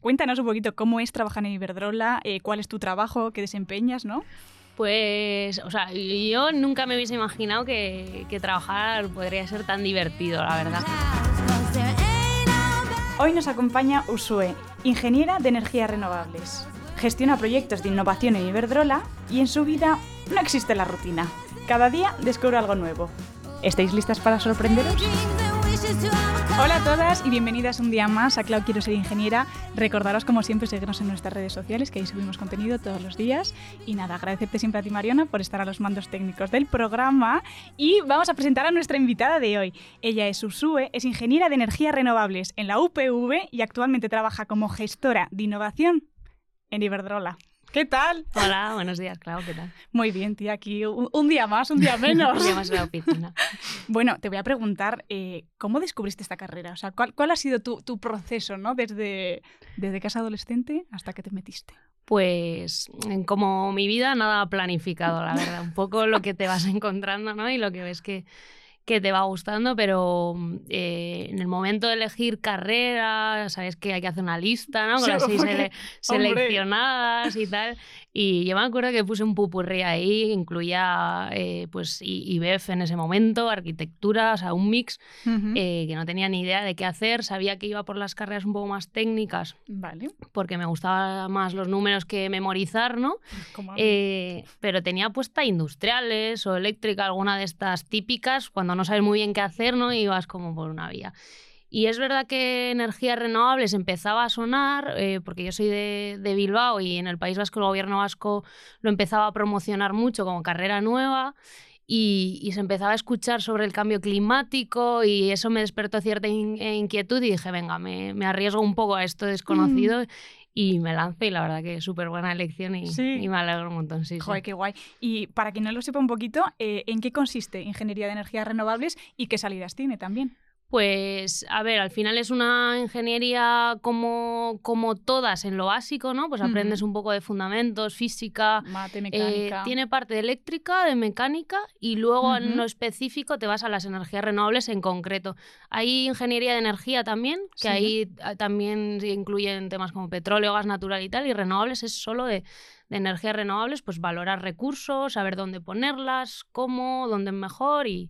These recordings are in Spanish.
cuéntanos un poquito cómo es trabajar en Iberdrola, eh, cuál es tu trabajo, qué desempeñas, ¿no? Pues, o sea, yo nunca me hubiese imaginado que, que trabajar podría ser tan divertido, la verdad. Hoy nos acompaña Usue, ingeniera de energías renovables. Gestiona proyectos de innovación en Iberdrola y en su vida no existe la rutina. Cada día descubre algo nuevo. ¿Estáis listas para sorprenderos? Hola a todas y bienvenidas un día más a Clau Quiero Ser Ingeniera. Recordaros como siempre seguirnos en nuestras redes sociales que ahí subimos contenido todos los días. Y nada, agradecerte siempre a ti Mariona por estar a los mandos técnicos del programa. Y vamos a presentar a nuestra invitada de hoy. Ella es Usue, es ingeniera de energías renovables en la UPV y actualmente trabaja como gestora de innovación en Iberdrola. ¿Qué tal? Hola, buenos días, claro, ¿qué tal? Muy bien, tía, aquí un, día más, un día menos. un día más en la oficina. Bueno, te voy a preguntar, eh, ¿cómo descubriste esta carrera? O sea, ¿cuál, cuál ha sido tu, tu, proceso, ¿no? Desde, desde que eras adolescente hasta que te metiste. Pues como mi vida, nada planificado, la verdad. Un poco lo que te vas encontrando, ¿no? Y lo que ves que, que te va gustando, pero eh, en el momento de elegir carrera, sabes que hay que hacer una lista, ¿no? Con las seis seleccionadas y tal. Y yo me acuerdo que puse un pupurrí ahí, incluía eh, pues IBEF en ese momento, arquitectura, o sea, un mix eh, que no tenía ni idea de qué hacer. Sabía que iba por las carreras un poco más técnicas, vale. porque me gustaban más los números que memorizar, ¿no? Eh, pero tenía puesta industriales o eléctrica, alguna de estas típicas, cuando no sabes muy bien qué hacer, ¿no? Y vas como por una vía. Y es verdad que energías renovables empezaba a sonar, eh, porque yo soy de, de, Bilbao y en el País Vasco el gobierno vasco lo empezaba a promocionar mucho como carrera nueva. Y, y se empezaba a escuchar sobre el cambio climático y eso me despertó cierta inquietud y dije, venga, me, me, arriesgo un poco a esto desconocido mm. y me lancé y la verdad que súper buena elección y, sí. y, me alegro un montón. Sí, Joder, sí. qué guay. Y para quien no lo sepa un poquito, eh, ¿en qué consiste Ingeniería de Energías Renovables y qué salidas tiene también? Pues, a ver, al final es una ingeniería como, como todas en lo básico, ¿no? Pues aprendes un poco de fundamentos, física, mate, mecánica. Eh, tiene parte de eléctrica, de mecánica y luego uh -huh. en lo específico te vas a las energías renovables en concreto. Hay ingeniería de energía también, que sí. ahí también incluyen temas como petróleo, gas natural y tal, y renovables es solo de, de energías renovables, pues valorar recursos, saber dónde ponerlas, cómo, dónde es mejor y,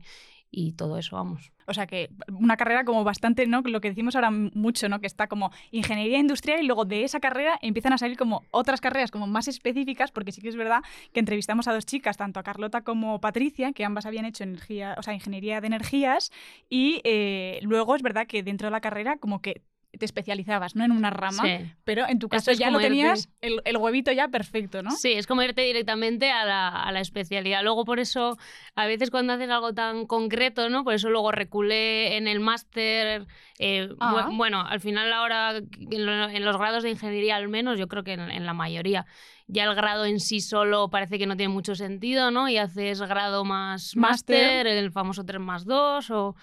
y todo eso, vamos. O sea que una carrera como bastante, ¿no? Lo que decimos ahora mucho, ¿no? Que está como ingeniería industrial y luego de esa carrera empiezan a salir como otras carreras como más específicas, porque sí que es verdad que entrevistamos a dos chicas, tanto a Carlota como Patricia, que ambas habían hecho energía, o sea, ingeniería de energías, y eh, luego es verdad que dentro de la carrera como que te especializabas, ¿no? En una rama, sí. pero en tu caso ya lo tenías el, el, huevito ya perfecto, ¿no? Sí, es como irte directamente a la, a la, especialidad. Luego por eso, a veces cuando haces algo tan concreto, ¿no? Por eso luego reculé en el máster. Eh, ah. Bueno, al final ahora, en, lo, en, los grados de ingeniería al menos, yo creo que en, en la mayoría, ya el grado en sí solo parece que no tiene mucho sentido, ¿no? Y haces grado más máster, el famoso 3 más 2 o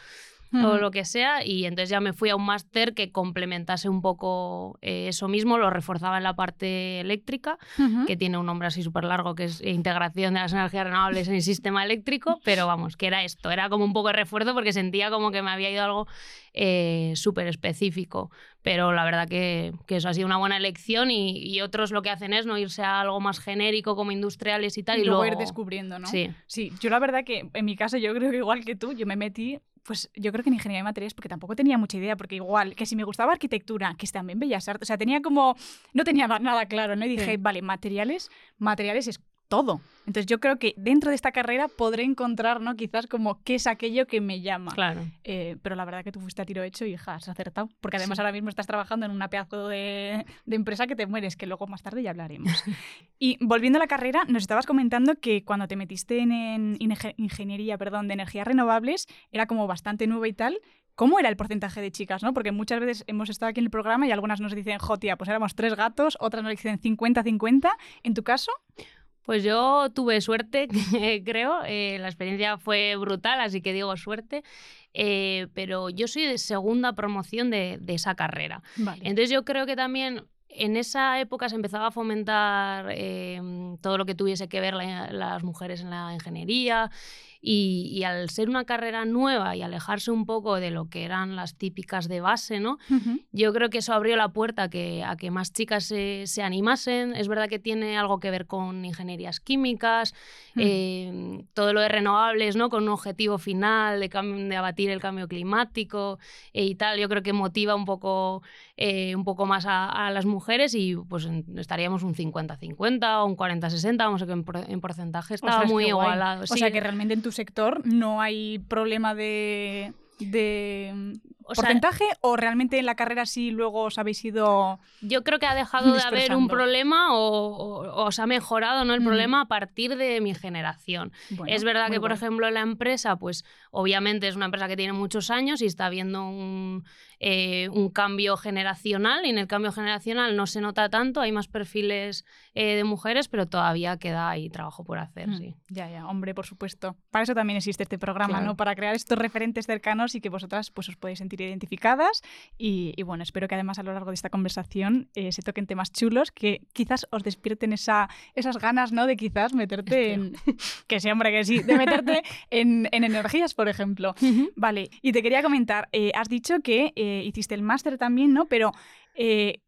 -huh. o lo que sea, y entonces ya me fui a un máster que complementase un poco eh, eso mismo, lo reforzaba en la parte eléctrica, uh -huh. que tiene un nombre así súper largo, que es integración de las energías renovables en el sistema eléctrico, pero vamos, que era esto, era como un poco de refuerzo porque sentía como que me había ido algo eh, súper específico, pero la verdad que, que, eso ha sido una buena elección y, y, otros lo que hacen es no irse a algo más genérico como industriales y tal. Y, y luego, luego ir descubriendo, ¿no? Sí. Sí, yo la verdad que en mi caso yo creo que igual que tú, yo me metí pues yo creo que en ingeniería de materiales, porque tampoco tenía mucha idea, porque igual, que si me gustaba arquitectura, que también bellas artes, o sea, tenía como, no tenía nada claro, ¿no? Y dije, sí. vale, materiales, materiales es todo. Entonces yo creo que dentro de esta carrera podré encontrar, ¿no? Quizás como qué es aquello que me llama. Claro. Eh, pero la verdad que tú fuiste a tiro hecho y hija, has acertado. Porque además sí. ahora mismo estás trabajando en una pedazo de, de, empresa que te mueres, que luego más tarde ya hablaremos. y volviendo a la carrera, nos estabas comentando que cuando te metiste en, en ingeniería perdón, de energías renovables era como bastante nueva y tal. ¿Cómo era el porcentaje de chicas? ¿no? Porque muchas veces hemos estado aquí en el programa y algunas nos dicen, jotia, pues éramos tres gatos, otras nos dicen 50-50. ¿En tu caso? Pues yo tuve suerte, creo. Eh, la experiencia fue brutal, así que digo suerte. Eh, pero yo soy de segunda promoción de, de esa carrera. Vale. Entonces yo creo que también en esa época se empezaba a fomentar eh, todo lo que tuviese que ver la, las mujeres en la ingeniería Y, al ser una carrera nueva y alejarse un poco de lo que eran las típicas de base, ¿no? Yo creo que eso abrió la puerta a que, a que más chicas se, se animasen. Es verdad que tiene algo que ver con ingenierías químicas, mm. eh, todo lo de renovables, ¿no? Con un objetivo final de, de abatir el cambio climático eh, y tal. Yo creo que motiva un poco, eh, un poco más a, las mujeres y pues estaríamos un 50-50 o un 40-60, vamos a que en, porcentaje estaba muy igualado. O sea que realmente en tu sector no hay problema de de porcentaje o realmente en la carrera sí luego os habéis ido yo creo que ha dejado de haber un problema o, os ha mejorado no el mm. problema a partir de mi generación. Es verdad que por ejemplo la empresa pues obviamente es una empresa que tiene muchos años y está habiendo un, eh, un cambio generacional y en el cambio generacional no se nota tanto hay más perfiles eh, de mujeres pero todavía queda ahí trabajo por hacer mm. sí. ya ya hombre por supuesto. Para eso también existe este programa no para crear estos referentes cercanos y que vosotras pues, os podéis sentir identificadas. Y, bueno, espero que además a lo largo de esta conversación eh, se toquen temas chulos que quizás os despierten esa, esas ganas ¿no? de quizás meterte en... que sí, hombre, que sí, de meterte en, energías, por ejemplo. Vale, y te quería comentar, eh, has dicho que eh, hiciste el máster también, ¿no? Pero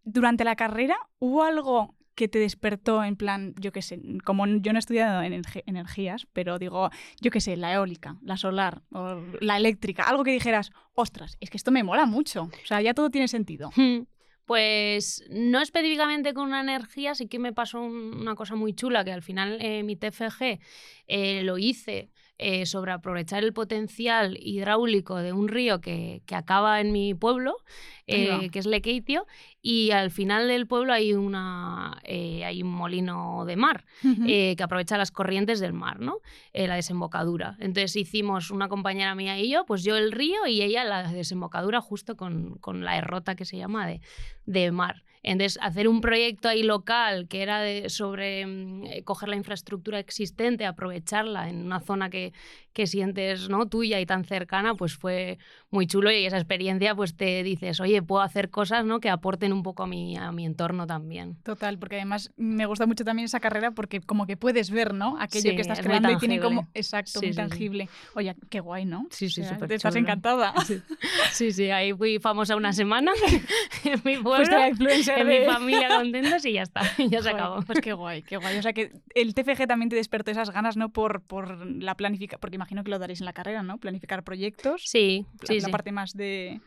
durante la carrera, ¿hubo algo que te despertó en plan, yo qué sé, como yo no he estudiado energías, pero digo, yo qué sé, la eólica, la solar, o la eléctrica, algo que dijeras, ostras, es que esto me mola mucho, o sea, ya todo tiene sentido. Hmm. Pues no específicamente con una energía, sí que me pasó una cosa muy chula, que al final eh, mi TFG eh, lo hice eh, sobre aprovechar el potencial hidráulico de un río que, acaba en mi pueblo, eh, que es Lequeitio, y al final del pueblo hay, una, eh, hay un molino de mar que aprovecha las corrientes del mar, ¿no? la desembocadura. Entonces hicimos una compañera mía y yo, pues yo el río y ella la desembocadura justo con, con la errota que se llama de, de mar. Entonces, hacer un proyecto ahí local que era de, sobre mm, eh, coger la infraestructura existente, aprovecharla en una zona que, que sientes ¿no? tuya y tan cercana, pues fue muy chulo y esa experiencia pues te dices, oye, puedo hacer cosas ¿no? que aporten un poco a mi, a mi entorno también. Total, porque además me gusta mucho también esa carrera porque como que puedes ver, ¿no? Aquello que estás creando y tiene como, exacto, muy tangible. Oye, qué guay, ¿no? Sí, sí, Te estás encantada. Sí. sí, ahí fui famosa una semana en mi pueblo, en mi familia contentos y ya está, ya se acabó. Pues qué guay, qué guay. O sea que el TFG también te despertó esas ganas, ¿no? Por, por la planificación, porque imagino que lo daréis en la carrera, ¿no? Planificar proyectos. Sí, sí, la parte más de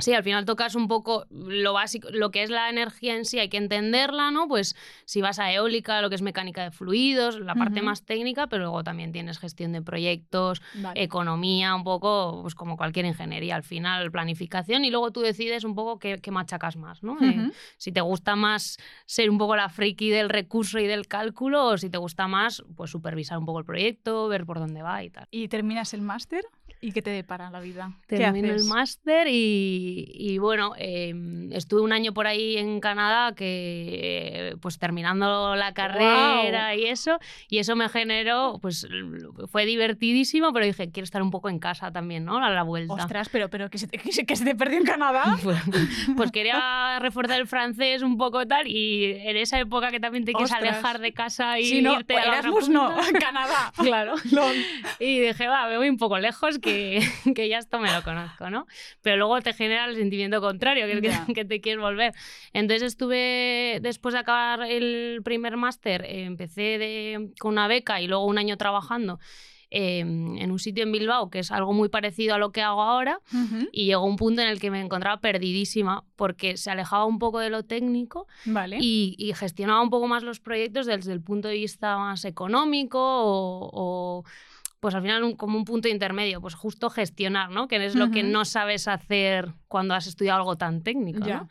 Sí, al final tocas un poco lo básico, lo que es la energía en sí, hay que entenderla, ¿no? Pues si vas a eólica, lo que es mecánica de fluidos, la parte más técnica, pero luego también tienes gestión de proyectos, economía, un poco, pues como cualquier ingeniería, al final planificación y luego tú decides un poco qué, machacas más, ¿no? Eh, si te gusta más ser un poco la friki del recurso y del cálculo o si te gusta más, pues supervisar un poco el proyecto, ver por dónde va y tal. ¿Y terminas el máster? ¿Y qué te depara la vida? Termino el máster y, bueno, em, estuve un año por ahí en Canadá que pues terminando la carrera y eso, y eso me generó, pues fue divertidísimo, pero dije, quiero estar un poco en casa también, ¿no? A la vuelta. Ostras, pero, pero que, se te, que se te perdió en Canadá. pues, pues, quería reforzar el francés un poco tal, y en esa época que también te quieres alejar de casa y irte a Erasmus no, Canadá. claro. Y dije, va, me voy un poco lejos, que que, ya esto me lo conozco, ¿no? Pero luego te genera el sentimiento contrario, que es que, te quieres volver. Entonces estuve, después de acabar el primer máster, empecé con una beca y luego un año trabajando. Em, en un sitio en Bilbao que es algo muy parecido a lo que hago ahora y llegó un punto en el que me encontraba perdidísima porque se alejaba un poco de lo técnico y, gestionaba un poco más los proyectos desde el punto de vista más económico o pues al final como un punto intermedio, pues justo gestionar, ¿no? Que es lo que no sabes hacer cuando has estudiado algo tan técnico, ¿no?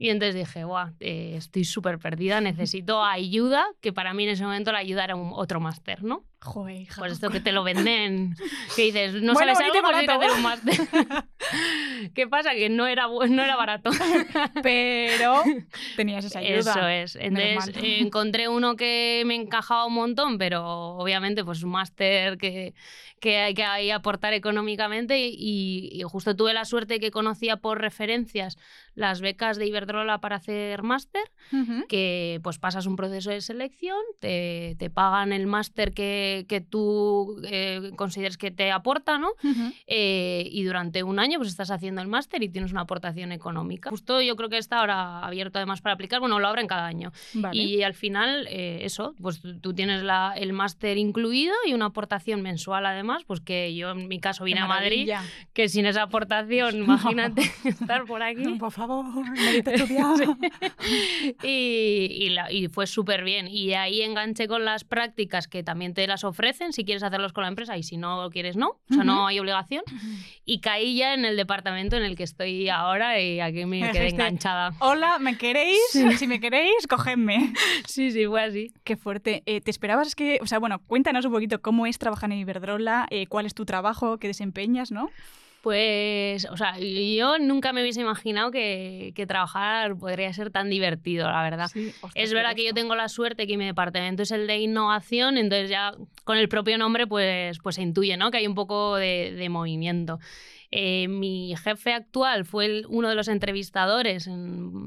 Y entonces dije, guau, eh, estoy súper perdida, necesito ayuda, que para mí en ese momento la ayuda era un, otro máster, ¿no? Joder, hija. Pues esto que te lo venden, que dices, no sabes algo, pues ir a hacer un máster. ¿Qué pasa? Que no era, no era barato. Pero tenías esa ayuda. Eso es. Entonces eh, encontré uno que me encajaba un montón, pero obviamente pues un máster que, que hay que aportar económicamente y, y, justo tuve la suerte que conocía por referencias las becas de Iberdrola para hacer máster, que pues pasas un proceso de selección, te, te pagan el máster que, que, tú eh, consideres que te aporta, ¿no? Eh, y durante un año pues estás haciendo el máster y tienes una aportación económica. Justo yo creo que está ahora abierto además para aplicar, bueno, lo abren cada año. Y al final, eh, eso, pues tú tienes la, el máster incluido y una aportación mensual además, pues que yo en mi caso vine a Madrid, que sin esa aportación, imagínate estar por aquí. Por favor y, y, fue súper bien. Y ahí enganché con las prácticas que también te las ofrecen si quieres hacerlos con la empresa y si no quieres, no. O sea, no hay obligación. Y caí ya en el departamento en el que estoy ahora y aquí me quedé enganchada. Hola, ¿me queréis? Si me queréis, cogedme. Sí, sí, fue así. Qué fuerte. Eh, ¿Te esperabas que, o sea, bueno, cuéntanos un poquito cómo es trabajar en Iberdrola, eh, cuál es tu trabajo, qué desempeñas, ¿no? Pues, o sea, yo nunca me hubiese imaginado que, trabajar podría ser tan divertido, la verdad. es verdad que yo tengo la suerte que mi departamento es el de innovación, entonces ya con el propio nombre pues, pues se intuye, ¿no? Que hay un poco de, de movimiento. Eh, mi jefe actual fue uno de los entrevistadores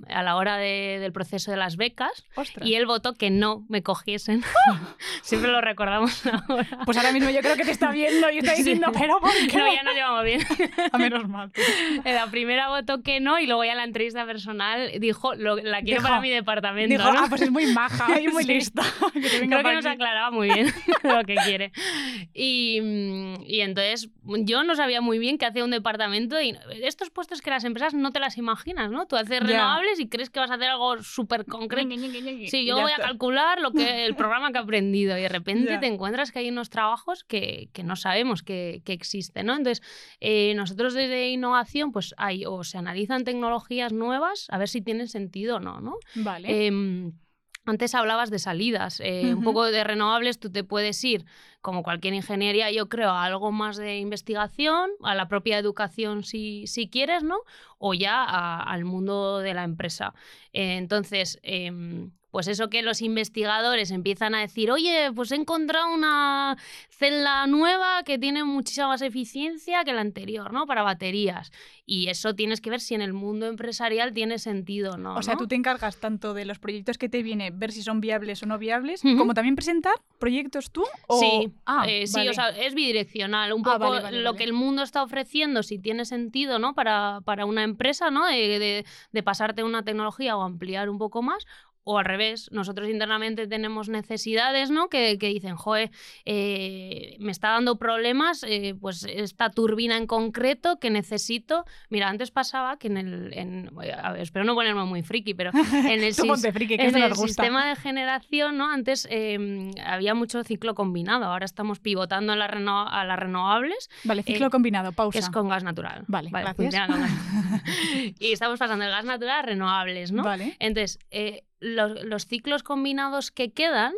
a la hora del proceso de las becas y él votó que no me cogiesen. Siempre lo recordamos ahora. Pues ahora mismo yo creo que te está viendo y está diciendo, pero ¿por qué? No, ya nos llevamos bien. a menos mal. La primera votó que no y luego ya en la entrevista personal dijo, la quiero para mi departamento. Dijo, ah, pues es muy maja y muy lista. creo que nos aclaraba muy bien lo que quiere. Y, y entonces yo no sabía muy bien qué hacía un departamento y estos puestos que las empresas no te las imaginas, ¿no? Tú haces renovables y crees que vas a hacer algo súper concreto. Sí, yo voy a calcular lo que el programa que he aprendido y de repente te encuentras que hay unos trabajos que, que no sabemos que, que, existen, ¿no? Entonces, eh, nosotros desde innovación, pues hay o se analizan tecnologías nuevas a ver si tienen sentido o no, ¿no? Vale. Em, antes hablabas de salidas, eh, un poco de renovables, tú te puedes ir, como cualquier ingeniería, yo creo, a algo más de investigación, a la propia educación si, si quieres, ¿no? O ya al mundo de la empresa. Eh, entonces, em, pues eso que los investigadores empiezan a decir, oye, pues he encontrado una celda nueva que tiene muchísima más eficiencia que la anterior, ¿no? Para baterías. Y eso tienes que ver si en el mundo empresarial tiene sentido, ¿no? O sea, tú te encargas tanto de los proyectos que te viene, ver si son viables o no viables, como también presentar proyectos tú. Sí, ah, eh, sí, o sea, es bidireccional. Un ah, poco lo que el mundo está ofreciendo, si tiene sentido, ¿no? Para, para una empresa, ¿no? de, de pasarte una tecnología o ampliar un poco más, o al revés, nosotros internamente tenemos necesidades, ¿no? Que, que dicen, joder, eh, me está dando problemas, eh, pues esta turbina en concreto que necesito. Mira, antes pasaba que en el. a ver, espero no ponerme muy friki, pero en el, sistema de generación, ¿no? Antes em, había mucho ciclo combinado, ahora estamos pivotando a, la a las renovables. Vale, ciclo eh, combinado, pausa. Que es con gas natural. Vale, gracias. y estamos pasando el gas natural a renovables, ¿no? Vale. Entonces, los, ciclos combinados que quedan,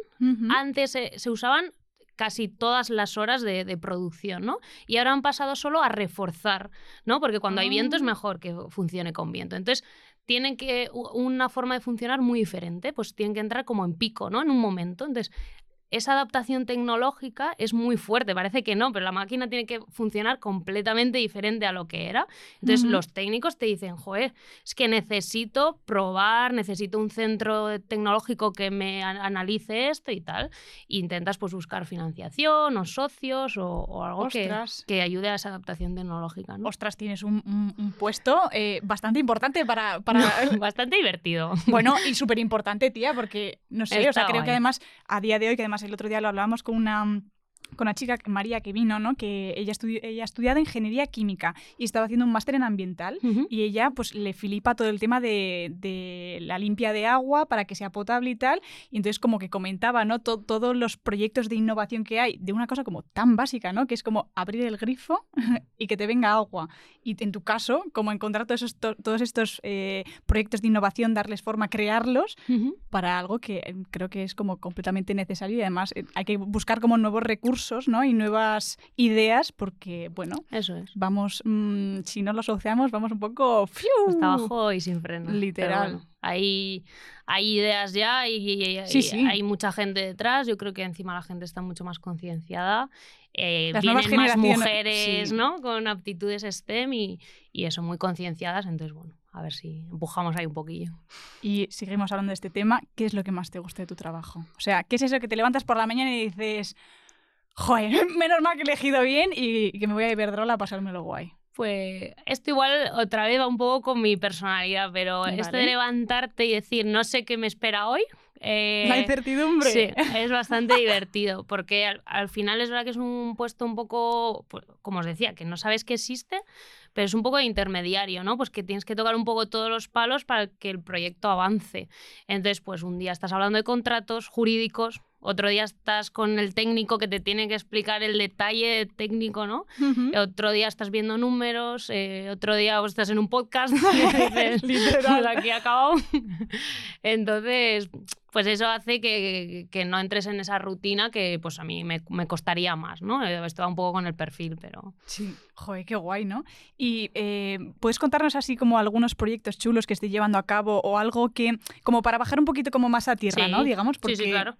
antes se usaban casi todas las horas de, producción, ¿no? Y ahora han pasado solo a reforzar, ¿no? Porque cuando hay viento es ah. mejor que funcione con viento. Entonces, tienen que una forma de funcionar muy diferente, pues tienen que entrar como en pico, ¿no? En un momento. Entonces, esa adaptación tecnológica es muy fuerte, parece que no, pero la máquina tiene que funcionar completamente diferente a lo que era. Entonces los técnicos te dicen, joder, es que necesito probar, necesito un centro tecnológico que me analice esto y tal. E intentas pues buscar financiación o socios o, algo que, que, ayude a esa adaptación tecnológica. ¿no? Ostras, tienes un, puesto eh, bastante importante para... para... bastante divertido. Bueno, y súper importante, tía, porque, no sé, o sea, creo que además, a día de hoy, que además el otro día lo hablábamos con una con una chica, María, que vino, ¿no? que ella, ella ha estudiado ingeniería química y estaba haciendo un máster en ambiental y ella pues le filipa todo el tema de, la limpia de agua para que sea potable y tal. Y entonces como que comentaba ¿no? todos los proyectos de innovación que hay de una cosa como tan básica, ¿no? que es como abrir el grifo y que te venga agua. Y en tu caso, como encontrar todos, estos, todos estos eh, proyectos de innovación, darles forma, crearlos para algo que creo que es como completamente necesario y además eh, hay que buscar como nuevos recursos recursos ¿no? y nuevas ideas porque, bueno, Eso es. vamos, mm, si no lo asociamos, vamos un poco... ¡fiu! Hasta abajo y sin freno. Literal. bueno, hay, hay ideas ya y, y- y- Sí, sí. hay mucha gente detrás. Yo creo que encima la gente está mucho más concienciada. Eh, Las nuevas vienen más generaciones, mujeres, sí. ¿no? Con aptitudes STEM y, y eso, muy concienciadas. Entonces, bueno, a ver si empujamos ahí un poquillo. Y seguimos hablando de este tema. ¿Qué es lo que más te gusta de tu trabajo? O sea, ¿qué es eso que te levantas por la mañana y dices, joder, menos mal que he elegido bien y, y que me voy a Iberdrola a pasármelo guay? Pues esto igual otra vez va un poco con mi personalidad, pero esto de Vale. levantarte y decir, no sé qué me espera hoy. eh, la incertidumbre. Sí, es bastante divertido, porque al, al final es verdad que es un puesto un poco, pues, como os decía, que no sabes que existe, pero es un poco de intermediario, ¿no? Pues que tienes que tocar un poco todos los palos para que el proyecto avance. Entonces, pues un día estás hablando de contratos jurídicos, otro día estás con el técnico que te tiene que explicar el detalle técnico, ¿no? Ujú. Otro día estás viendo números, eh, otro día estás en un podcast y dices, Literal. "Pues aquí acabado. Entonces, pues eso hace que, que no entres en esa rutina que pues a mí me, me costaría más, ¿no? Eh, Esto va un poco con el perfil, pero... Sí, joder, qué guay, ¿no? Y eh, puedes contarnos así como algunos proyectos chulos que estés llevando a cabo o algo que, como para bajar un poquito como más a tierra, Sí, ¿no? Digamos, porque... Sí, sí, claro.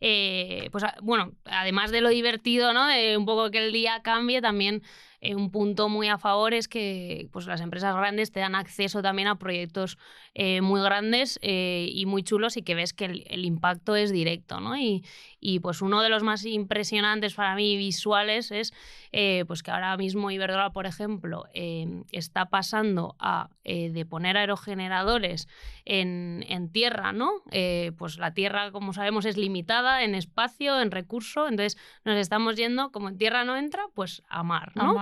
Eh, pues bueno, además de lo divertido, ¿no? De un poco que el día cambie, también eh, un punto muy a favor es que pues, las empresas grandes te dan acceso también a proyectos eh, muy grandes eh, y muy chulos y que ves que el, impacto es directo, ¿no? Y, pues uno de los más impresionantes para mí visuales es eh, pues que ahora mismo Iberdrola, por ejemplo, eh, está pasando a eh, de poner aerogeneradores en, en tierra, ¿no? Eh, pues la tierra, como sabemos, es limitada en espacio, en recurso, entonces nos estamos yendo, como en tierra no entra, pues a mar, ¿no?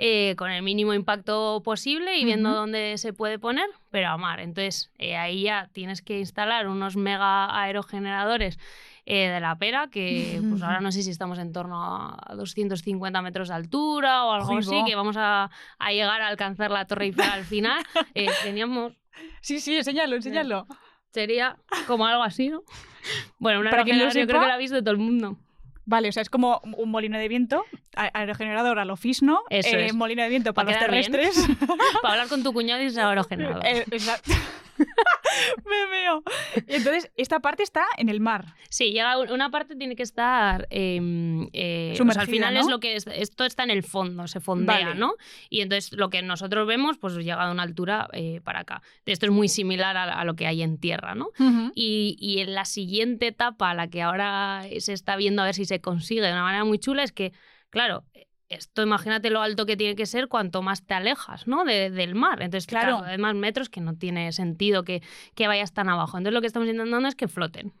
Eh, con el mínimo impacto posible y viendo dónde se puede poner, pero a mar. Entonces eh, ahí ya tienes que instalar unos mega aerogeneradores eh, de la pera, que pues ahora no sé si estamos en torno a 250 metros de altura o algo así, que vamos a, a llegar a alcanzar la Torre Eiffel al final. Eh, teníamos Sí, sí, enséñalo, enséñalo. Sería como algo así, ¿no? Bueno, una Para aerogenerador yo creo que la ha visto todo el mundo. Vale, o sea, es como un molino de viento, aerogenerador a lo fisno, Eso eh, es. molino de viento Pa' para los terrestres. Para hablar con tu cuñado y aerogenerador. Eh, exacto. Me veo. Y entonces, esta parte está en el mar. Sí, llega un- una parte tiene que estar eh, eh, o sea, Sumergida, al final ¿no? es lo que es- esto está en el fondo, se fondea, Vale. ¿no? Y entonces lo que nosotros vemos, pues llega a una altura eh, para acá. Esto es muy similar a, a lo que hay en tierra, ¿no? Y, y en la siguiente etapa, la que ahora se está viendo a ver si se consigue de una manera muy chula, es que, claro, esto imagínate lo alto que tiene que ser cuanto más te alejas ¿no? de- del mar. Entonces, Claro. claro, hay más metros que no tiene sentido que, que vayas tan abajo. Entonces, lo que estamos intentando es que floten.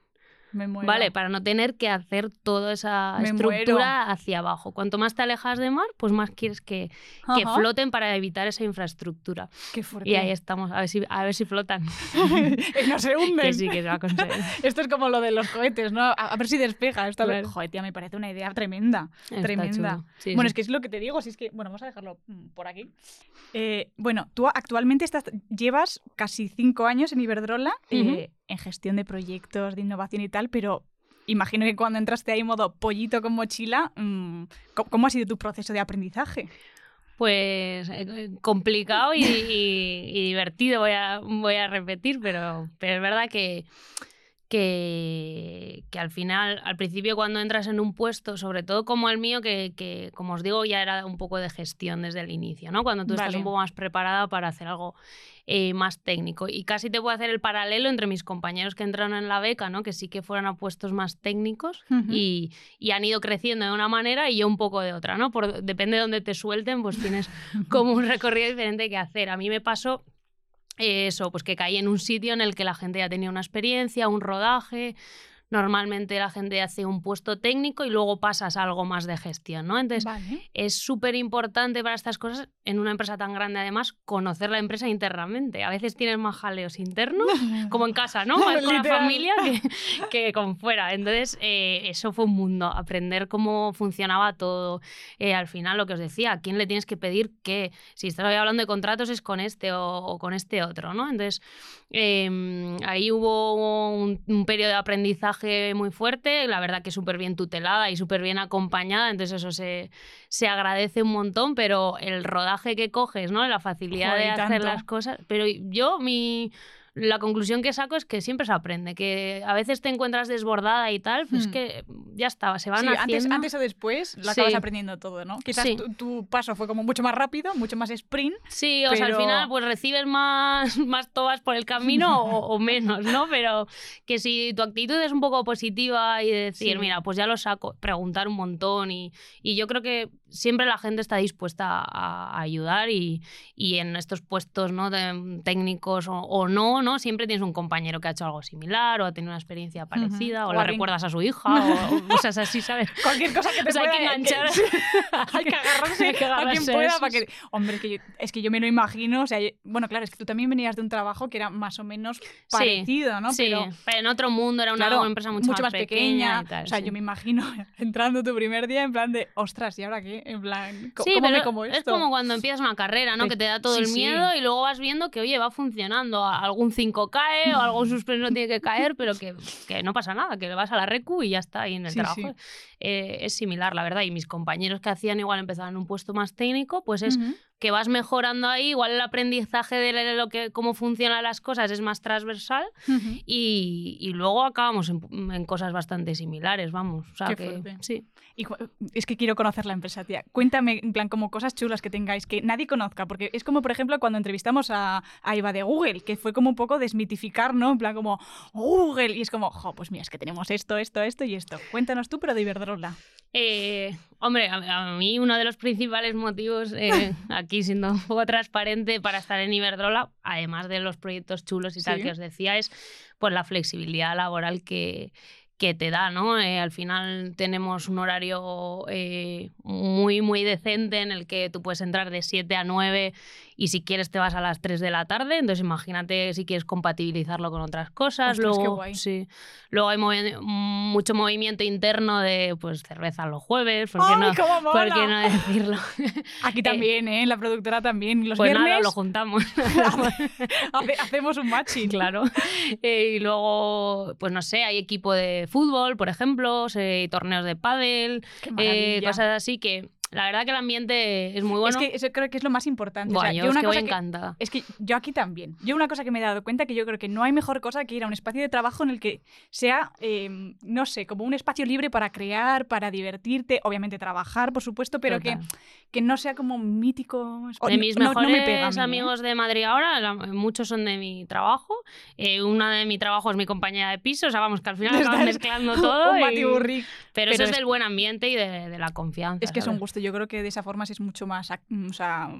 Me muero. ¿Vale? Para no tener que hacer toda esa Me estructura hacia abajo. Cuanto más te alejas de mar, pues más quieres que, que floten para evitar esa infraestructura. Qué fuerte. Y ahí estamos, a ver si, a ver si flotan. no se hunden. que sí, que se va a conseguir. Esto es como lo de los cohetes, ¿no? A, a ver si despega. Esto Claro. Joder, tía, me parece una idea tremenda. Está Tremenda. Sí, bueno, sí. es que es lo que te digo, si es que, bueno, vamos a dejarlo mm, por aquí. Eh, bueno, tú actualmente estás, llevas casi cinco años en Iberdrola eh, en gestión de proyectos, de innovación y tal, pero imagino que cuando entraste ahí modo pollito con mochila, mm, ¿cómo, ha sido tu proceso de aprendizaje? Pues eh, complicado y, y- y divertido, voy a, voy a repetir, pero, pero es verdad que, que, que al final, al principio cuando entras en un puesto, sobre todo como el mío, que, que, como os digo, ya era un poco de gestión desde el inicio, ¿no? Cuando tú estás un poco más preparada para hacer algo eh, más técnico. Y casi te puedo hacer el paralelo entre mis compañeros que entraron en la beca, ¿no? Que sí que fueron a puestos más técnicos y, y han ido creciendo de una manera y yo un poco de otra, ¿no? Por, depende de dónde te suelten, pues tienes como un recorrido diferente que hacer. A mí me pasó eso, pues que caí en un sitio en el que la gente ya tenía una experiencia, un rodaje. Normalmente la gente hace un puesto técnico y luego pasas a algo más de gestión, ¿no? Entonces, Vale. es súper importante para estas cosas, en una empresa tan grande además, conocer la empresa internamente. A veces tienes más jaleos internos, como en casa, ¿no? Más con la familia que, que con fuera. Entonces, eh, eso fue un mundo, aprender cómo funcionaba todo. Eh, al final, lo que os decía, ¿a quién le tienes que pedir qué? Si estás hablando de contratos es con este o, o con este otro, ¿no? Entonces, eh, ahí hubo un, un periodo de aprendizaje muy fuerte, la verdad que súper bien tutelada y súper bien acompañada, entonces eso se, se agradece un montón, pero el rodaje que coges, ¿no? La facilidad de hacer las cosas. Pero yo, mi la conclusión que saco es que siempre se aprende, que a veces te encuentras desbordada y tal, pues hmm. que ya estaba, se van sí, haciendo... Antes, antes o después lo acabas aprendiendo todo, ¿no? Quizás tu, paso fue como mucho más rápido, mucho más sprint. Sí, o sea, al final pues recibes más, más tobas por el camino o, menos, ¿no? Pero que si tu actitud es un poco positiva y decir, mira, pues ya lo saco, preguntar un montón y, y yo creo que siempre la gente está dispuesta a, ayudar y, y, en estos puestos ¿no? de, técnicos o, no, no, siempre tienes un compañero que ha hecho algo similar o ha tenido una experiencia parecida o, le recuerdas a su hija o, cosas así, ¿sabes? Cualquier cosa que te pueda... hay que enganchar. hay que agarrarse, a quien pueda para que... Hombre, es que, yo, es que yo me lo imagino, o sea, bueno, claro, es que tú también venías de un trabajo que era más o menos parecido, ¿no? Sí, pero, pero, en otro mundo era una, empresa mucho, más, pequeña. o sea, yo me imagino entrando tu primer día en plan de, ostras, ¿y ahora qué? En plan, ¿cómo sí, me como esto? Es como cuando empiezas una carrera, ¿no? que te da todo el miedo y luego vas viendo que, oye, va funcionando. Algún 5 cae o algún suspenso no tiene que caer, pero que, que, no pasa nada, que vas a la recu y ya está ahí en el trabajo. Eh, es similar, la verdad. Y mis compañeros que hacían igual empezaban en un puesto más técnico, pues es que vas mejorando ahí, igual el aprendizaje de lo que, cómo funcionan las cosas es más transversal y, y, luego acabamos en, cosas bastante similares, vamos. O sea, que, sí. Y, es que quiero conocer la empresa, tía. Cuéntame, en plan, como cosas chulas que tengáis que nadie conozca, porque es como, por ejemplo, cuando entrevistamos a, a Eva de Google, que fue como un poco desmitificar, ¿no? En plan, como Google, y es como, jo, pues mira, es que tenemos esto, esto, esto y esto. Cuéntanos tú, pero de Eh, hombre, a, mí uno de los principales motivos, eh, aquí siendo un poco transparente para estar en Iberdrola, además de los proyectos chulos y tal que os decía, es pues la flexibilidad laboral que, que te da, ¿no? Eh, al final tenemos un horario eh, muy, muy decente en el que tú puedes entrar de 7 a 9 y si quieres te vas a las 3 de la tarde, entonces imagínate si quieres compatibilizarlo con otras cosas. luego, Sí. Luego hay mucho movimiento interno de pues cerveza los jueves, ¿por qué, no, ¿por qué no decirlo? Aquí eh, también, ¿eh? La productora también. Los pues viernes... nada, lo juntamos. Hacemos un matching. Claro. y luego, pues no sé, hay equipo de fútbol, por ejemplo, torneos de pádel, eh, cosas así que la verdad que el ambiente es muy bueno. Es que eso creo que es lo más importante. yo, una cosa que Es que yo aquí también. Yo una cosa que me he dado cuenta que yo creo que no hay mejor cosa que ir a un espacio de trabajo en el que sea, em, no sé, como un espacio libre para crear, para divertirte, obviamente trabajar, por supuesto, pero que, que no sea como mítico. De mis mejores ¿eh? amigos de Madrid ahora, muchos son de mi trabajo. Eh, una de mi trabajo es mi compañera de piso, o sea, vamos, que al final acabas mezclando todo. un y... pero, eso es, del buen ambiente y de, de la confianza. Es que es un gusto yo creo que de esa forma es mucho más, o sea,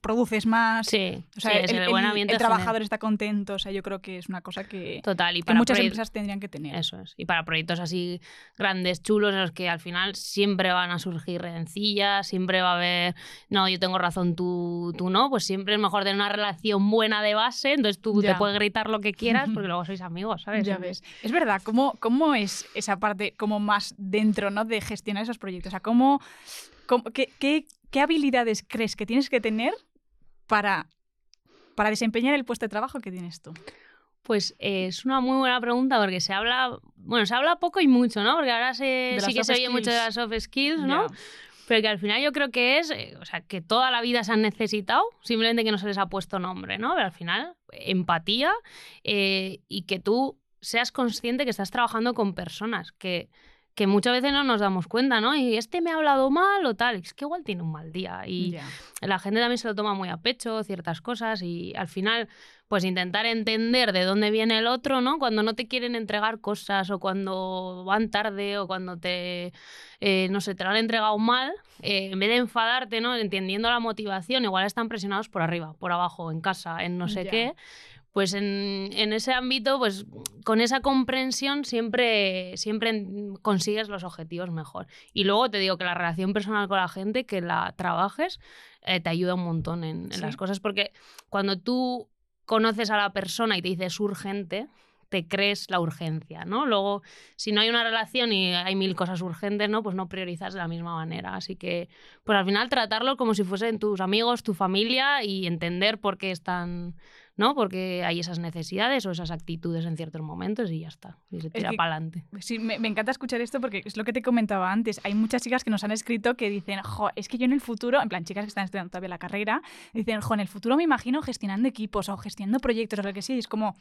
produces más. Sí, o sea, el, buen ambiente el trabajador está contento, o sea, yo creo que es una cosa que, Total, y para muchas empresas tendrían que tener. Eso es. Y para proyectos así grandes, chulos, en los que al final siempre van a surgir rencillas, siempre va a haber, no, yo tengo razón, tú, tú no, pues siempre es mejor tener una relación buena de base, entonces tú te puedes gritar lo que quieras porque luego sois amigos, ¿sabes? Ya ves. Es verdad, ¿cómo, cómo es esa parte como más dentro, ¿no? De gestionar esos proyectos, o sea, cómo qué, habilidades crees que tienes que tener para, para desempeñar el puesto de trabajo que tienes tú? Pues eh, es una muy buena pregunta porque se habla, bueno, se habla poco y mucho, ¿no? Porque ahora se, sí que se oye mucho de las soft skills, ¿no? Pero que al final yo creo que es, eh, o sea, que toda la vida se han necesitado, simplemente que no se les ha puesto nombre, ¿no? Pero al final, empatía eh, y que tú seas consciente que estás trabajando con personas, que que muchas veces no nos damos cuenta, ¿no? Y este me ha hablado mal o tal, es que igual tiene un mal día y la gente también se lo toma muy a pecho ciertas cosas y al final pues intentar entender de dónde viene el otro, ¿no? Cuando no te quieren entregar cosas o cuando van tarde o cuando te, eh, no sé, te lo han entregado mal, eh, en vez de enfadarte, ¿no? Entendiendo la motivación, igual están presionados por arriba, por abajo, en casa, en no sé qué pues en, ese ámbito, pues con esa comprensión siempre, siempre consigues los objetivos mejor. Y luego te digo que la relación personal con la gente, que la trabajes, eh, te ayuda un montón en, las cosas, porque cuando tú conoces a la persona y te dices urgente, te crees la urgencia, ¿no? Luego, si no hay una relación y hay mil cosas urgentes, ¿no? Pues no priorizas de la misma manera. Así que, pues al final tratarlo como si fuesen tus amigos, tu familia y entender por qué están ¿no? Porque hay esas necesidades o esas actitudes en ciertos momentos y ya está, y se tira para adelante. Sí, me, me, encanta escuchar esto porque es lo que te comentaba antes. Hay muchas chicas que nos han escrito que dicen, jo, es que yo en el futuro, en plan, chicas que están estudiando todavía la carrera, dicen, jo, en el futuro me imagino gestionando equipos o gestionando proyectos o lo que sea, y es como,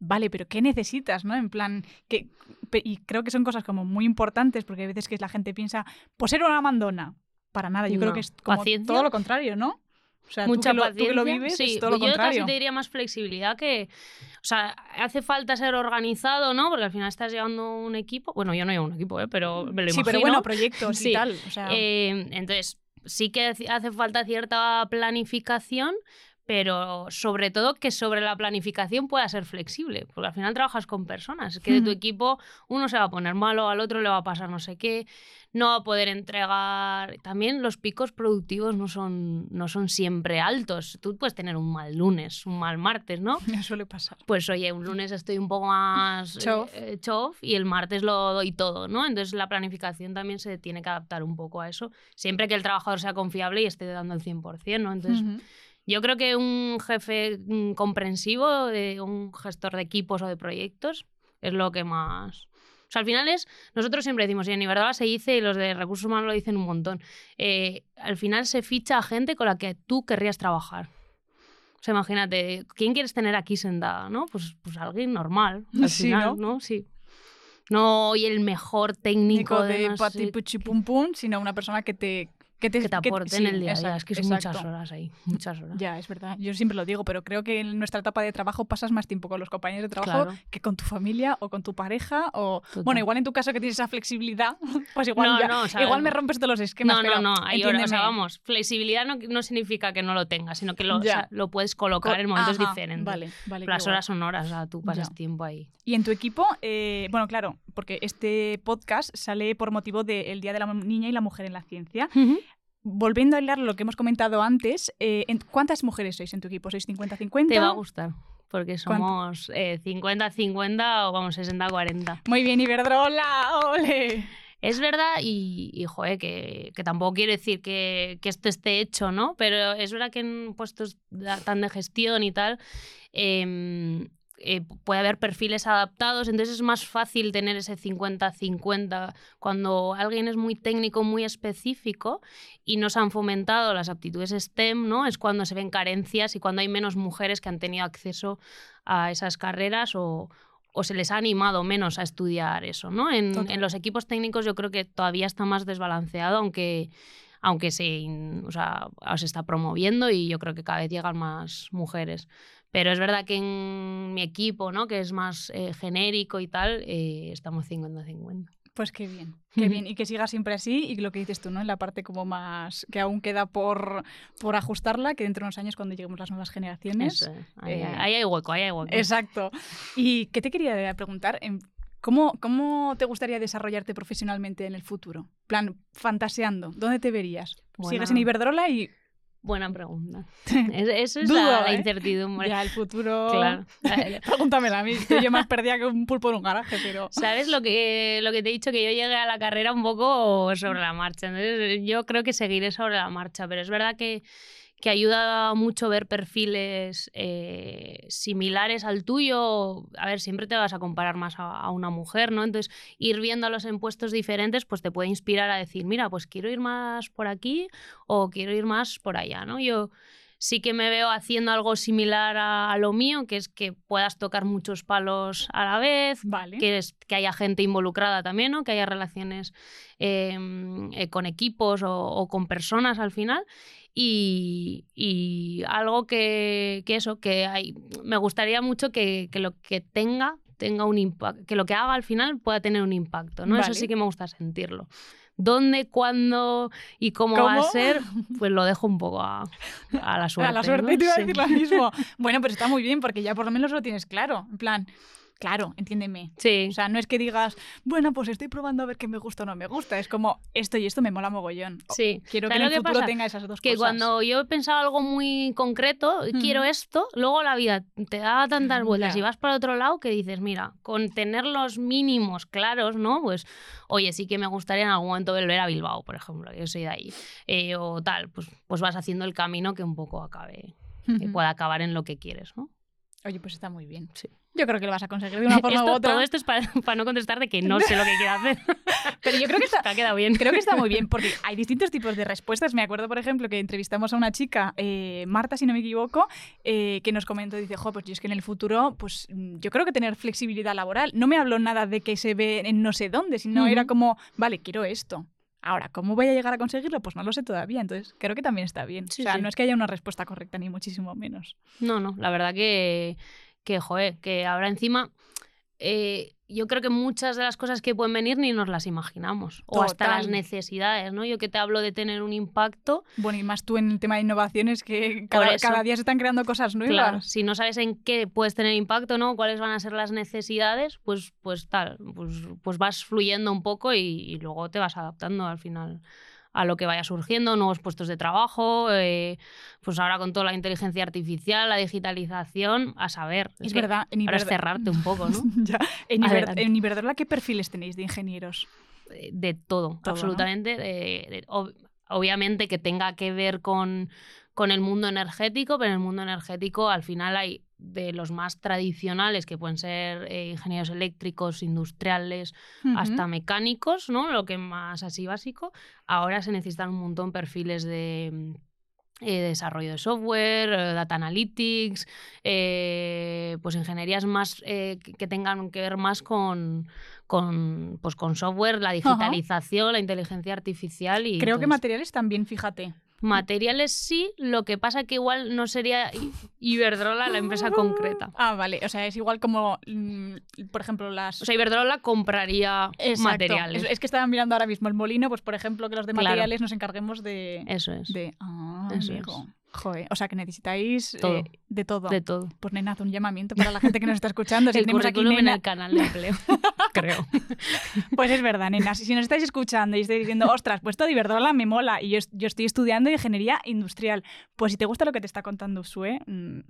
vale, pero ¿qué necesitas? ¿no? En plan, que, y creo que son cosas como muy importantes porque hay veces que la gente piensa, pues ser una mandona. Para nada, yo creo que es como todo lo contrario, ¿no? O sea, Mucha tú, que lo, vives, sí. es todo lo yo contrario. Yo te diría más flexibilidad que... O sea, hace falta ser organizado, ¿no? Porque al final estás llevando un equipo... Bueno, yo no llevo un equipo, ¿eh? Pero me lo Sí, imagino. pero bueno, proyectos Sí. y tal. O sea, Eh, entonces, sí que hace falta cierta planificación, pero sobre todo que sobre la planificación pueda ser flexible, porque al final trabajas con personas, que de tu Ujú. equipo uno se va a poner malo, al otro le va a pasar no sé qué, no va a poder entregar. También los picos productivos no son, no son siempre altos. Tú puedes tener un mal lunes, un mal martes, ¿no? me suele pasar. Pues oye, un lunes estoy un poco más eh, Chof. eh, chof y el martes lo doy todo, ¿no? Entonces la planificación también se tiene que adaptar un poco a eso, siempre que el trabajador sea confiable y esté dando el 100%, ¿no? Entonces. Yo creo que un jefe mm, comprensivo, de un gestor de equipos o de proyectos, es lo que más... O sea, al final es, nosotros siempre decimos, y en Iberdrola se dice, y los de recursos humanos lo dicen un montón, eh, al final se ficha a gente con la que tú querrías trabajar. O sea, imagínate, ¿quién quieres tener aquí sentada? ¿no? Pues, pues alguien normal. Al Sí, final, ¿no? Sí. No y el mejor técnico Nico de, de no pati puchi pum pum, sino una persona que te que te, que te aporte en sí, el día a día. exacto, Es que son muchas horas ahí, muchas horas. Ya, es verdad. Yo siempre lo digo, pero creo que en nuestra etapa de trabajo pasas más tiempo con los compañeros de trabajo Claro. que con tu familia o con tu pareja. O Total. bueno, igual en tu caso que tienes esa flexibilidad, pues igual, No, ya- no, o sea, igual me rompes todos los esquemas. No, no, pero no, hay horas, o sea, vamos, flexibilidad no, no significa que no lo tengas, sino que lo, o Ya. sea, lo puedes colocar Co- en momentos Ajá, diferentes. Vale, vale. Las horas son horas, o sea, tú pasas Ya. tiempo ahí. Y en tu equipo, eh, bueno, claro, porque este podcast sale por motivo del Día de la Niña y la Mujer en la Ciencia. Volviendo a hablar lo que hemos comentado antes, eh, en- ¿cuántas mujeres sois en tu equipo? ¿Sois 50-50? Te va a gustar, porque somos eh, 50-50 o vamos 60-40. Muy bien, Iberdrola, ole. Es verdad, y, y joder, que, que tampoco quiere decir que, que esto esté hecho, ¿no? Pero es verdad que en puestos tan de gestión y tal, em, eh, puede haber perfiles adaptados, entonces es más fácil tener ese 50-50 cuando alguien es muy técnico, muy específico y no se han fomentado las aptitudes STEM, ¿no? Es cuando se ven carencias y cuando hay menos mujeres que han tenido acceso a esas carreras o, o se les ha animado menos a estudiar eso, ¿no? En, en los equipos técnicos yo creo que todavía está más desbalanceado, aunque, aunque se, o sea, se está promoviendo y yo creo que cada vez llegan más mujeres. Pero es verdad que en mi equipo, ¿no? que es más eh, genérico y tal, eh, estamos 50-50. Pues qué bien, qué bien. Y que siga siempre así y lo que dices tú, ¿no? En la parte como más que aún queda por, por ajustarla, que dentro de unos años cuando lleguemos las nuevas generaciones. Eso, ahí, eh, ahí hay hueco, ahí hay hueco. Exacto. ¿Y qué te quería preguntar? ¿Cómo, ¿Cómo te gustaría desarrollarte profesionalmente en el futuro? plan, fantaseando, ¿dónde te verías? Sigues en Iberdrola y Buena pregunta. Es- Eso es Dudo, la, la ¿eh? incertidumbre. ya el futuro... Claro. Pregúntamela a mí, yo más perdida que un pulpo en un garaje, pero... ¿Sabes lo que, lo que te he dicho? Que yo llegué a la carrera un poco sobre la marcha. Entonces, yo creo que seguiré sobre la marcha, pero es verdad que, que ayuda mucho ver perfiles eh, similares al tuyo. A ver, siempre te vas a comparar más a, a una mujer, ¿no? Entonces, ir viéndolos en puestos diferentes, pues te puede inspirar a decir, mira, pues quiero ir más por aquí o quiero ir más por allá, ¿no? Yo sí que me veo haciendo algo similar a, a lo mío, que es que puedas tocar muchos palos a la vez, Vale. que, es, que haya gente involucrada también, ¿no? que haya relaciones eh, eh, con equipos o, o con personas al final. Y, y algo que, que eso, que hay, me gustaría mucho que, que lo que tenga tenga un impacto, que lo que haga al final pueda tener un impacto, ¿no? Eso sí que me gusta sentirlo. ¿Dónde, cuándo y cómo, va a ser? Pues lo dejo un poco a, a la suerte. a la suerte ¿no? te iba a Sí. decir lo mismo. Bueno, pero está muy bien porque ya por lo menos lo tienes claro. En plan, claro, entiéndeme. Sí, O sea, no es que digas, bueno, pues estoy probando a ver qué me gusta o no me gusta. Es como, esto y esto me mola mogollón. Sí. Quiero que ¿Sabes en el que futuro pasa? tenga esas dos que cosas. cuando yo he pensado algo muy concreto, quiero esto, luego la vida te da tantas vueltas Ya. y vas para otro lado que dices, mira, con tener los mínimos claros, ¿no? Pues, oye, sí que me gustaría en algún momento volver a Bilbao, por ejemplo, yo soy de ahí, eh, o tal, pues, pues vas haciendo el camino que un poco acabe, que pueda acabar en lo que quieres, ¿no? Oye, pues está muy bien. Sí. Yo creo que lo vas a conseguir de una forma Esto- u otra. Todo esto es para, para no contestar de que no sé lo que quiero hacer. Pero yo creo que está, ha quedado bien. Creo que está muy bien, porque hay distintos tipos de respuestas. Me acuerdo, por ejemplo, que entrevistamos a una chica, eh, Marta, si no me equivoco, eh, que nos comentó, dice, jo, pues yo es que en el futuro, pues mm, yo creo que tener flexibilidad laboral. No me habló nada de que se ve en no sé dónde, sino Ujú. era como, vale, quiero esto. Ahora, ¿cómo voy a llegar a conseguirlo? Pues no lo sé todavía. Entonces, creo que también está bien. Sí, o sea, sí. no es que haya una respuesta correcta, ni muchísimo menos. No, no, la verdad que, que joder, que ahora encima eh, yo creo que muchas de las cosas que pueden venir ni nos las imaginamos. O hasta las necesidades, ¿no? Yo que te hablo de tener un impacto, Bueno, y más tú en el tema de innovaciones, que cada, día se están creando cosas nuevas. claro, si no sabes en qué puedes tener impacto, ¿no? Cuáles van a ser las necesidades, pues, pues tal, pues, pues vas fluyendo un poco y, y luego te vas adaptando al final a lo que vaya surgiendo, nuevos puestos de trabajo, eh, pues ahora con toda la inteligencia artificial, la digitalización, a saber. Es verdad, en Ahora es cerrarte un poco, ¿no? Ya. En, Iber- Adelante. en Iberdrola, ¿qué perfiles tenéis de ingenieros? Eh, de todo, absolutamente. de- de- ob- obviamente que tenga que ver con, con el mundo energético, pero en el mundo energético al final hay de los más tradicionales, que pueden ser eh, ingenieros eléctricos, industriales, hasta mecánicos, ¿no? Lo que más así básico. Ahora se necesitan un montón perfiles de mm, eh, desarrollo de software, eh, data analytics, eh, pues ingenierías más eh, que- tengan que ver más con, con, pues con software, la digitalización, la inteligencia artificial y Creo que materiales también, fíjate. Materiales sí, lo que pasa que igual no sería Iberdrola la empresa concreta. Ah, vale. O sea, es igual como, mm, por ejemplo, las... O sea, Iberdrola compraría Exacto. materiales. Es, es que estaban mirando ahora mismo el molino, pues por ejemplo, que los de Claro. materiales nos encarguemos de... Eso es. de ah, Eso amigo. Joder, o sea que necesitáis eh, Todo. de todo. De todo. Pues nena, haz un llamamiento para la gente que nos está escuchando. Si el tenemos aquí currículum en nena, el canal de empleo, creo. Pues es verdad, nena. Si, nos estáis escuchando y estáis diciendo, ostras, pues esto de Iberdrola me mola y yo, yo estoy estudiando ingeniería industrial, pues si te gusta lo que te está contando Sue, mm,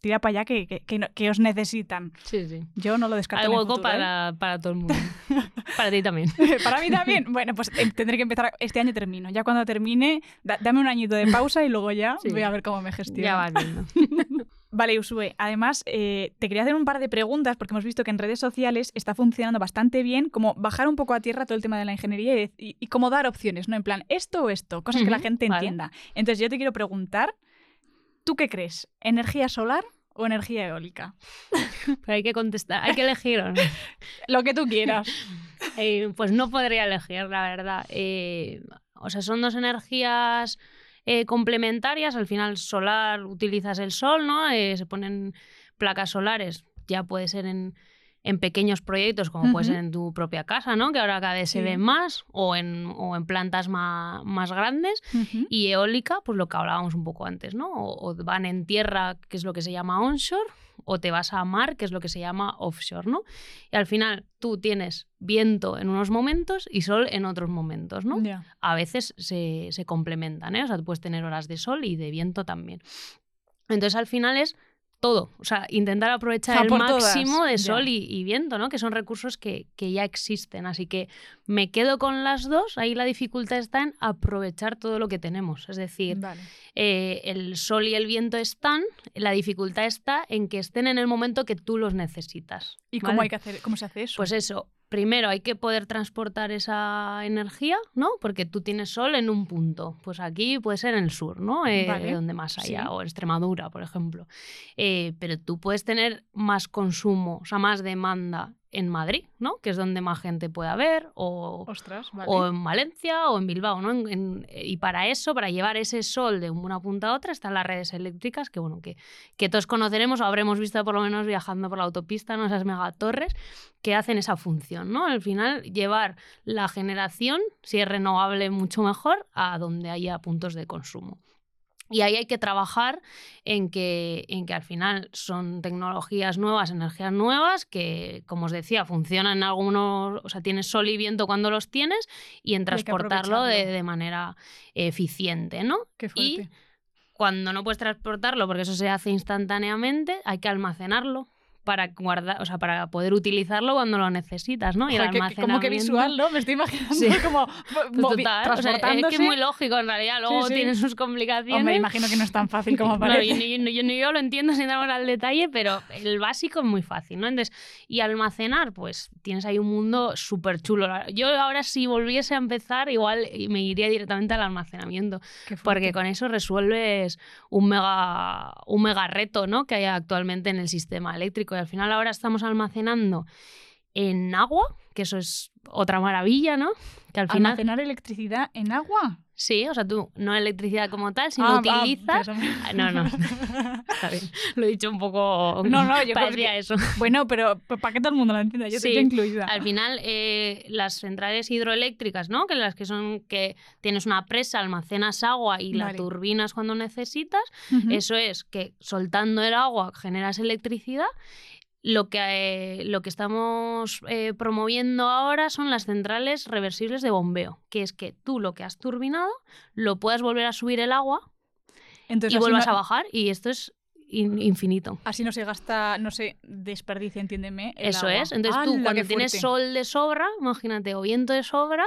tira para allá que, que- que no- que os necesitan. Sí, sí. Yo no lo descarto. Hay hueco futuro, ¿eh? para, para todo el mundo. para ti también. Para mí también. Bueno, pues eh, tendré que empezar. a- Este año termino. Ya cuando termine, da- dame un añito de pausa y luego ya Sí. voy a ver cómo me gestiono. Ya vas viendo. Vale, Usue, además eh, te quería hacer un par de preguntas porque hemos visto que en redes sociales está funcionando bastante bien como bajar un poco a tierra todo el tema de la ingeniería y, y, y como dar opciones, ¿no? En plan, esto o esto, cosas que la gente vale. entienda. Entonces yo te quiero preguntar, ¿tú qué crees? ¿Energía solar o energía eólica? Pero hay que contestar, hay que elegir. ¿o no? Lo que tú quieras. Eh, pues no podría elegir, la verdad. Eh, o sea, son dos energías eh, complementarias. Al final, solar, utilizas el sol, ¿no? Se ponen placas solares, ya puede ser en, en pequeños proyectos, como puede Ujú. ser en tu propia casa, ¿no? Que ahora cada vez se ven más, o en, o en plantas ma- más grandes. Y eólica, pues lo que hablábamos un poco antes, ¿no? O, o van en tierra, que es lo que se llama onshore, o te vas a mar, que es lo que se llama offshore, ¿no? Y al final tú tienes viento en unos momentos y sol en otros momentos, ¿no? A veces se, se complementan, ¿eh? O sea, tú puedes tener horas de sol y de viento también. Entonces al final es todo, o sea, intentar aprovechar el todas, máximo de sol y, y viento, ¿no? Que son recursos que, que ya existen. Así que me quedo con las dos. Ahí la dificultad está en aprovechar todo lo que tenemos. Es decir, Vale. eh, el sol y el viento están, la dificultad está en que estén en el momento que tú los necesitas. ¿Y cómo hay que hacer, cómo se hace eso? Pues eso, primero hay que poder transportar esa energía, ¿no? Porque tú tienes sol en un punto. Pues aquí puede ser en el sur, ¿no? Eh, Vale, Donde más haya, sí. o Extremadura, por ejemplo. Eh, pero tú puedes tener más consumo, o sea, más demanda en Madrid, ¿no? Que es donde más gente puede haber, o, Ostras, vale. o en Valencia o en Bilbao, ¿no? En- en- y para eso, para llevar ese sol de una punta a otra, están las redes eléctricas, que bueno, que, que todos conoceremos o habremos visto por lo menos viajando por la autopista, ¿no? Esas megatorres que hacen esa función, ¿no? Al final, llevar la generación, si es renovable, mucho mejor, a donde haya puntos de consumo. Y ahí hay que trabajar en que, en que al final son tecnologías nuevas, energías nuevas, que, como os decía, funcionan en algunos, o sea, tienes sol y viento cuando los tienes, y en transportarlo de, de manera eficiente, ¿no? Qué Y fuerte. cuando no puedes transportarlo, porque eso se hace instantáneamente, hay que almacenarlo. Para guardar, o sea, para poder utilizarlo cuando lo necesitas, ¿no? Y el como que visual, ¿no? Me estoy imaginando sí. como pues total, o sea, es que es muy lógico en realidad, luego tiene sus complicaciones. Me imagino que no es tan fácil como parece. No, yo, yo, yo, lo entiendo sin dar al detalle, pero el básico es muy fácil, ¿no? Entonces, y almacenar, pues tienes ahí un mundo súper chulo. Yo ahora si volviese a empezar, igual me iría directamente al almacenamiento, porque con eso resuelves un mega, un mega reto, ¿no? Que hay actualmente en el sistema eléctrico al final ahora estamos almacenando en agua, que eso es otra maravilla, ¿no? Que al final... ¿Almacenar electricidad en agua? Sí, o sea, tú no electricidad como tal, sino ah, utilizas... Ah, no, no, está bien. Lo he dicho un poco... No, no, yo parecía eso. Bueno, pero ¿para qué todo el mundo lo entienda? Yo sí, estoy incluida. Al final, eh, las centrales hidroeléctricas, ¿no? Que las que son que tienes una presa, almacenas agua y la turbinas cuando necesitas, eso es que soltando el agua generas electricidad lo que, eh, lo que estamos eh, promoviendo ahora son las centrales reversibles de bombeo, que es que tú lo que has turbinado lo puedas volver a subir el agua y vuelvas a bajar y esto es infinito. Así no se gasta, no se desperdicia, entiéndeme. Eso es. Entonces tú cuando tienes sol de sobra, imagínate, o viento de sobra,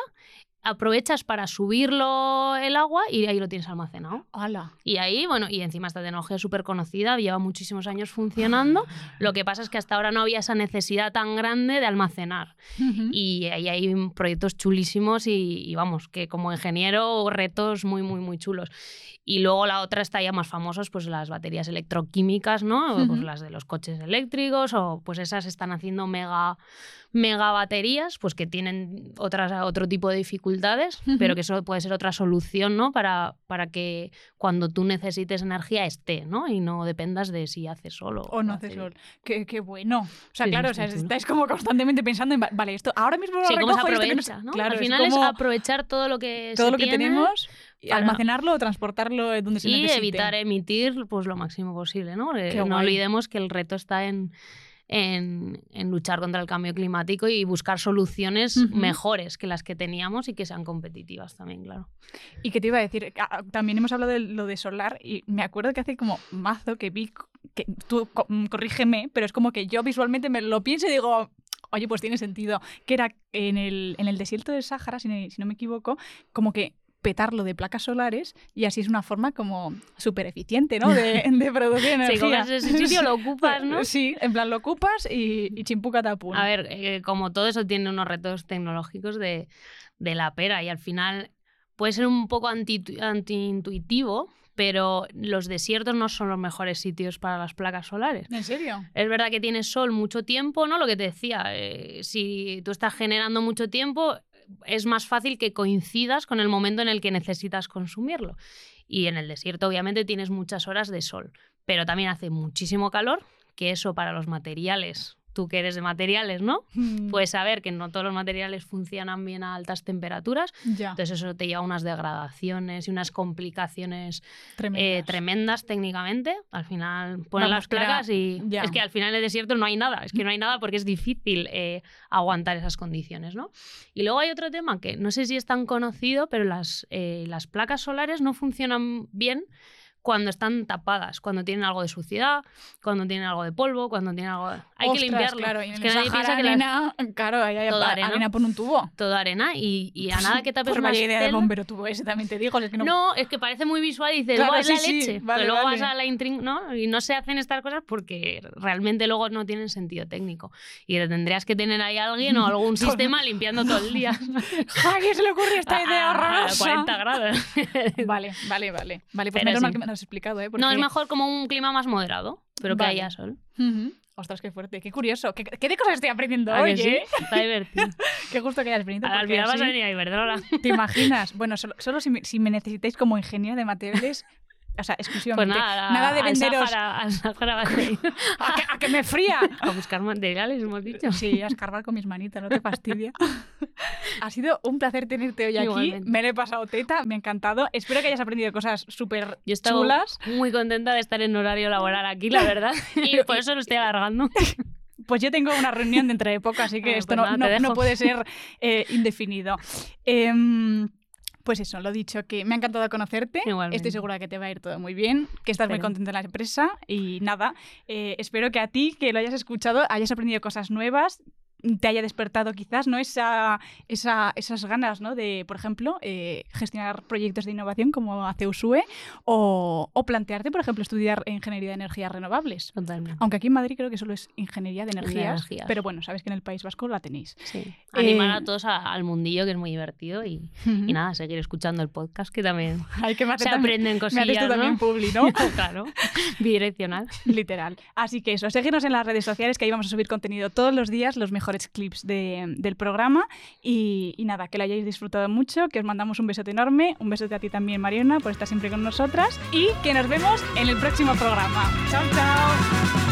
aprovechas para subirlo el agua y ahí lo tienes almacenado. ¡Hala! Y ahí, bueno, y encima esta tecnología es súper conocida, lleva muchísimos años funcionando. Lo que pasa es que hasta ahora no había esa necesidad tan grande de almacenar. Y ahí hay proyectos chulísimos y, y, vamos, que como ingeniero, retos muy, muy, muy chulos. Y luego la otra está ya más famosas, pues las baterías electroquímicas, ¿no? Pues las de los coches eléctricos o pues esas están haciendo mega, mega baterías, pues que tienen otras, otro tipo de dificultades, pero que eso puede ser otra solución, ¿no? Para, para que cuando tú necesites energía esté, ¿no? Y no dependas de si hace solo. O no hace sol. Qué, qué, bueno. O sea, claro, o sea, estáis como constantemente pensando en, vale, esto ahora mismo lo sí, recojo se aprovecha, ¿no? Claro, Al final es, aprovechar todo lo que todo lo que tenemos almacenarlo o transportarlo donde se y necesite. Y evitar emitir pues lo máximo posible, ¿no? no olvidemos que el reto está en, en, luchar contra el cambio climático y buscar soluciones mejores que las que teníamos y que sean competitivas también, claro. Y que te iba a decir, ah, también hemos hablado de lo de solar y me acuerdo que hace como mazo que vi, que tú mm, corrígeme, pero es como que yo visualmente me lo pienso y digo, oye, pues tiene sentido, que era en el, en el desierto del Sáhara, si no me equivoco, como que petarlo de placas solares y así es una forma como súper eficiente, ¿no? De, de producir energía. Sí, ese sitio lo ocupas, ¿no? Sí, en plan lo ocupas y, y chimpuca tapun. A ver, eh, como todo eso tiene unos retos tecnológicos de, de, la pera y al final puede ser un poco anti-intuitivo, pero los desiertos no son los mejores sitios para las placas solares. ¿En serio? Es verdad que tienes sol mucho tiempo, ¿no? Lo que te decía, eh, si tú estás generando mucho tiempo, es más fácil que coincidas con el momento en el que necesitas consumirlo. Y en el desierto obviamente tienes muchas horas de sol, pero también hace muchísimo calor, que eso para los materiales tú que eres de materiales, ¿no? Mm. Puedes saber que no todos los materiales funcionan bien a altas temperaturas. Entonces eso te lleva a unas degradaciones y unas complicaciones eh, tremendas, técnicamente. Al final ponen las placas y es que al final en el desierto no hay nada. Es que no hay nada porque es difícil eh, aguantar esas condiciones, ¿no? Y luego hay otro tema que no sé si es tan conocido, pero las, eh, las placas solares no funcionan bien cuando están tapadas, cuando tienen algo de suciedad, cuando tienen algo de polvo, cuando tienen algo de... Hay que limpiarlo. Claro, y es que nadie piensa que la... claro, ahí hay arena, arena, por un tubo. Toda arena y, a nada que tapes por idea de bombero tubo ese también te digo. Es que no... no... es que parece muy visual y dices, claro, es la leche. pero luego vas a la intrin... ¿no? Y no se hacen estas cosas porque realmente luego no tienen sentido técnico. Y tendrías que tener ahí alguien o algún sistema limpiando todo el día. ¿A quién se le ocurre esta idea horrorosa? A 40 grados. vale, vale, vale. Vale, pues menos mal que me has explicado, ¿eh? No, es mejor como un clima más moderado, pero que haya sol. Ostras, qué fuerte, qué curioso. ¿Qué, de cosas estoy aprendiendo hoy? Sí? Eh? Está divertido. qué gusto que hayas venido. Al final vas a venir a Iberdrola. ¿Te imaginas? Bueno, solo, solo si, me, si, me, necesitáis como ingeniero de materiales, o sea, exclusivamente. Pues nada, nada de venderos. Al Sahara, a, que, a, que, me fría. A buscar materiales, hemos dicho. Sí, a escarbar con mis manitas, no te fastidia. ha sido un placer tenerte hoy aquí. Me lo he pasado teta, me ha encantado. Espero que hayas aprendido cosas súper chulas. Muy contenta de estar en horario laboral aquí, la verdad. y por eso lo estoy alargando. Pues yo tengo una reunión dentro de poco, así que esto pues no, no, puede ser eh, indefinido. Eh, Pues eso, lo dicho, que me ha encantado conocerte. Igualmente. Estoy segura que te va a ir todo muy bien, que estás muy contenta en la empresa y nada, eh, espero que a ti, que lo hayas escuchado, hayas aprendido cosas nuevas, te haya despertado quizás no esa, esa- esas ganas ¿no? de, por ejemplo, eh, gestionar proyectos de innovación como hace USUE o, o plantearte, por ejemplo, estudiar ingeniería de energías renovables. Totalmente. Aunque aquí en Madrid creo que solo es ingeniería de energías, energías. pero bueno, sabes que en el País Vasco la tenéis. Sí. Animar Eh, a todos a- al mundillo, que es muy divertido, y, y nada, seguir escuchando el podcast, que también Hay que me se aprenden me cosillas, haces tú también. Publi, ¿no? claro, bidireccional. Literal. Así que eso, seguirnos en las redes sociales, que ahí vamos a subir contenido todos los días, los mejores clips de- del programa. Y, y nada, que lo hayáis disfrutado mucho, que os mandamos un besote enorme, un besote a ti también, Mariona, por estar siempre con nosotras. Y que nos vemos en el próximo programa. Chao, chao.